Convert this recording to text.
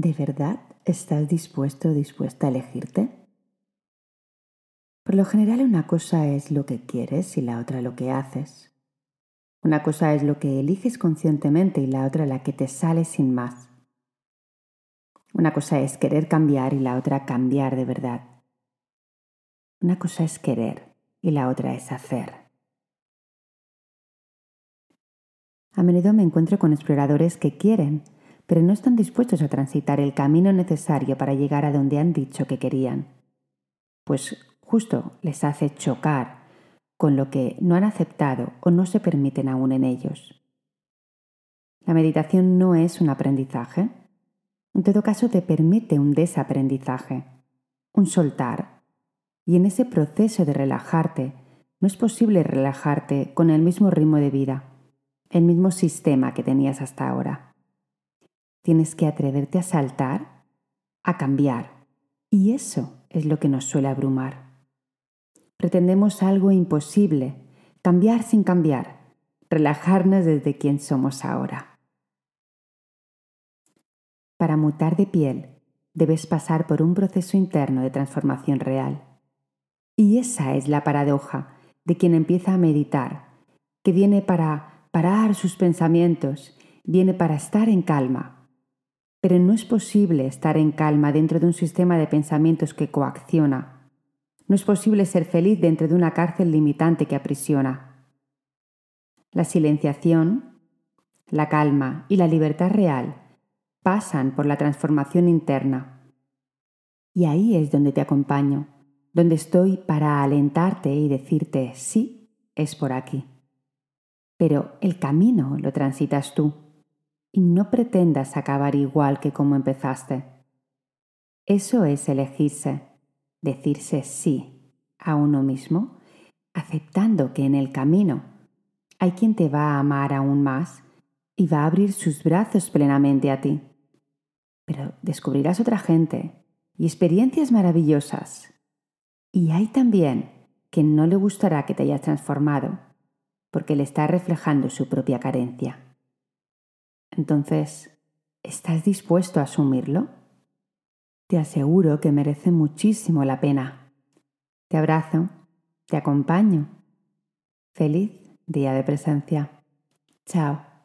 ¿De verdad estás dispuesto o dispuesta a elegirte? Por lo general una cosa es lo que quieres y la otra lo que haces. Una cosa es lo que eliges conscientemente y la otra la que te sale sin más. Una cosa es querer cambiar y la otra cambiar de verdad. Una cosa es querer y la otra es hacer. A menudo me encuentro con exploradores que quieren, pero no están dispuestos a transitar el camino necesario para llegar a donde han dicho que querían. Pues justo les hace chocar con lo que no han aceptado o no se permiten aún en ellos. La meditación no es un aprendizaje. En todo caso, te permite un desaprendizaje, un soltar. Y en ese proceso de relajarte, no es posible relajarte con el mismo ritmo de vida, el mismo sistema que tenías hasta ahora. Tienes que atreverte a saltar, a cambiar. Y eso es lo que nos suele abrumar. Pretendemos algo imposible, cambiar sin cambiar, relajarnos desde quien somos ahora. Para mutar de piel, debes pasar por un proceso interno de transformación real. Y esa es la paradoja de quien empieza a meditar, que viene para parar sus pensamientos, viene para estar en calma. Pero no es posible estar en calma dentro de un sistema de pensamientos que coacciona no es posible ser feliz dentro de una cárcel limitante que aprisiona. La silenciación, la calma y la libertad real pasan por la transformación interna. Y ahí es donde te acompaño, donde estoy para alentarte y decirte, sí, es por aquí. Pero el camino lo transitas tú y no pretendas acabar igual que como empezaste. Eso es elegirse decirse sí a uno mismo, aceptando que en el camino hay quien te va a amar aún más y va a abrir sus brazos plenamente a ti. Pero descubrirás otra gente y experiencias maravillosas. Y hay también quien no le gustará que te hayas transformado, porque le está reflejando su propia carencia. Entonces, ¿estás dispuesto a asumirlo? Te aseguro que merece muchísimo la pena. Te abrazo, te acompaño. Feliz día de presencia. Chao.